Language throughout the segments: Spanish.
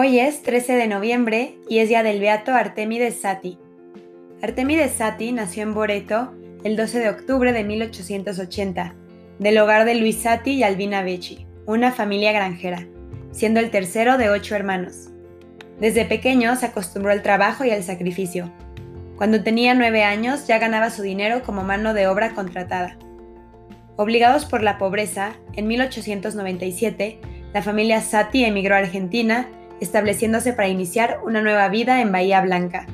Hoy es 13 de noviembre y es día del beato Artemides Sati. Artemides Sati nació en Boreto el 12 de octubre de 1880, del hogar de Luis Sati y Albina Becci, una familia granjera, siendo el tercero de ocho hermanos. Desde pequeño se acostumbró al trabajo y al sacrificio. Cuando tenía nueve años ya ganaba su dinero como mano de obra contratada. Obligados por la pobreza, en 1897, la familia Sati emigró a Argentina estableciéndose para iniciar una nueva vida en Bahía Blanca.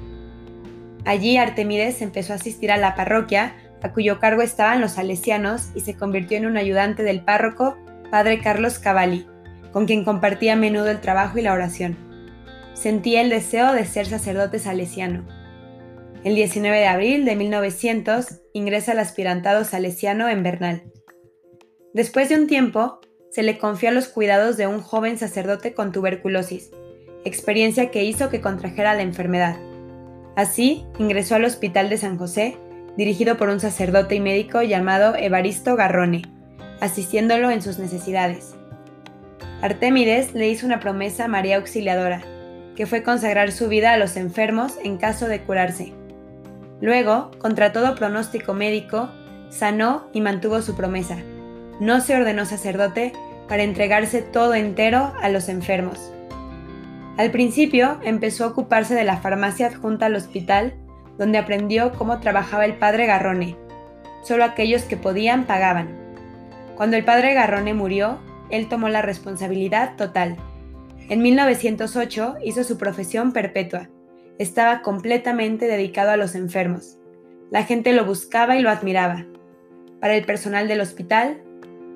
Allí Artemides empezó a asistir a la parroquia, a cuyo cargo estaban los salesianos, y se convirtió en un ayudante del párroco, padre Carlos Cavalli, con quien compartía a menudo el trabajo y la oración. Sentía el deseo de ser sacerdote salesiano. El 19 de abril de 1900 ingresa al aspirantado salesiano en Bernal. Después de un tiempo, se le confió a los cuidados de un joven sacerdote con tuberculosis, experiencia que hizo que contrajera la enfermedad. Así, ingresó al Hospital de San José, dirigido por un sacerdote y médico llamado Evaristo Garrone, asistiéndolo en sus necesidades. Artemides le hizo una promesa a María Auxiliadora, que fue consagrar su vida a los enfermos en caso de curarse. Luego, contra todo pronóstico médico, sanó y mantuvo su promesa. No se ordenó sacerdote para entregarse todo entero a los enfermos. Al principio empezó a ocuparse de la farmacia adjunta al hospital, donde aprendió cómo trabajaba el padre Garrone. Solo aquellos que podían pagaban. Cuando el padre Garrone murió, él tomó la responsabilidad total. En 1908 hizo su profesión perpetua. Estaba completamente dedicado a los enfermos. La gente lo buscaba y lo admiraba. Para el personal del hospital,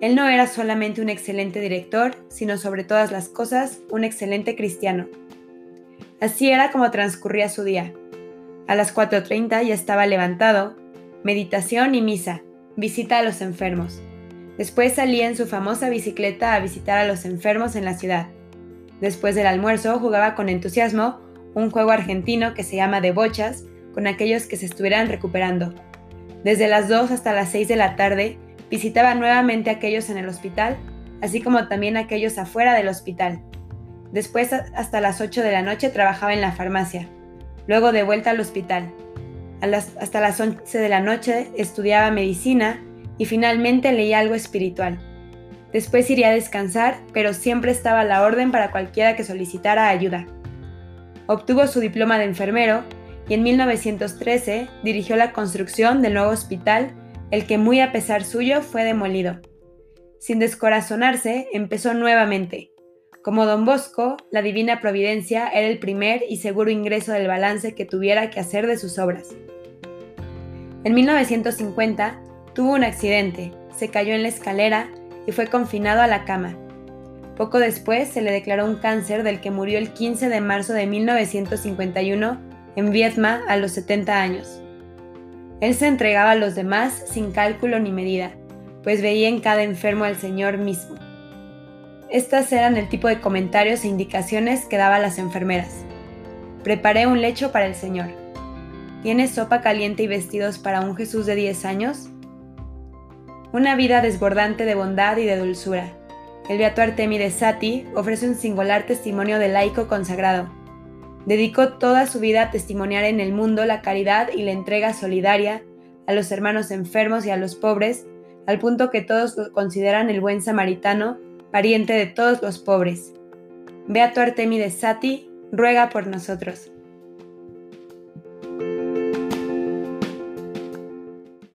él no era solamente un excelente director, sino sobre todas las cosas un excelente cristiano. Así era como transcurría su día. A las 4.30 ya estaba levantado, meditación y misa, visita a los enfermos. Después salía en su famosa bicicleta a visitar a los enfermos en la ciudad. Después del almuerzo jugaba con entusiasmo un juego argentino que se llama de bochas con aquellos que se estuvieran recuperando. Desde las 2 hasta las 6 de la tarde Visitaba nuevamente a aquellos en el hospital, así como también a aquellos afuera del hospital. Después, hasta las 8 de la noche, trabajaba en la farmacia. Luego de vuelta al hospital. hasta las 11 de la noche estudiaba medicina y finalmente leía algo espiritual. Después iría a descansar, pero siempre estaba a la orden para cualquiera que solicitara ayuda. Obtuvo su diploma de enfermero y en 1913 dirigió la construcción del nuevo hospital el que muy a pesar suyo fue demolido. Sin descorazonarse, empezó nuevamente. Como don Bosco, la divina providencia era el primer y seguro ingreso del balance que tuviera que hacer de sus obras. En 1950 tuvo un accidente, se cayó en la escalera y fue confinado a la cama. Poco después se le declaró un cáncer del que murió el 15 de marzo de 1951 en Vietma a los 70 años. Él se entregaba a los demás sin cálculo ni medida, pues veía en cada enfermo al Señor mismo. Estas eran el tipo de comentarios e indicaciones que daba a las enfermeras. Preparé un lecho para el Señor. ¿Tienes sopa caliente y vestidos para un Jesús de 10 años? Una vida desbordante de bondad y de dulzura. El Beato Artemides Sati ofrece un singular testimonio de laico consagrado, Dedicó toda su vida a testimoniar en el mundo la caridad y la entrega solidaria a los hermanos enfermos y a los pobres, al punto que todos lo consideran el buen samaritano, pariente de todos los pobres. Beato Artemides Sati, ruega por nosotros.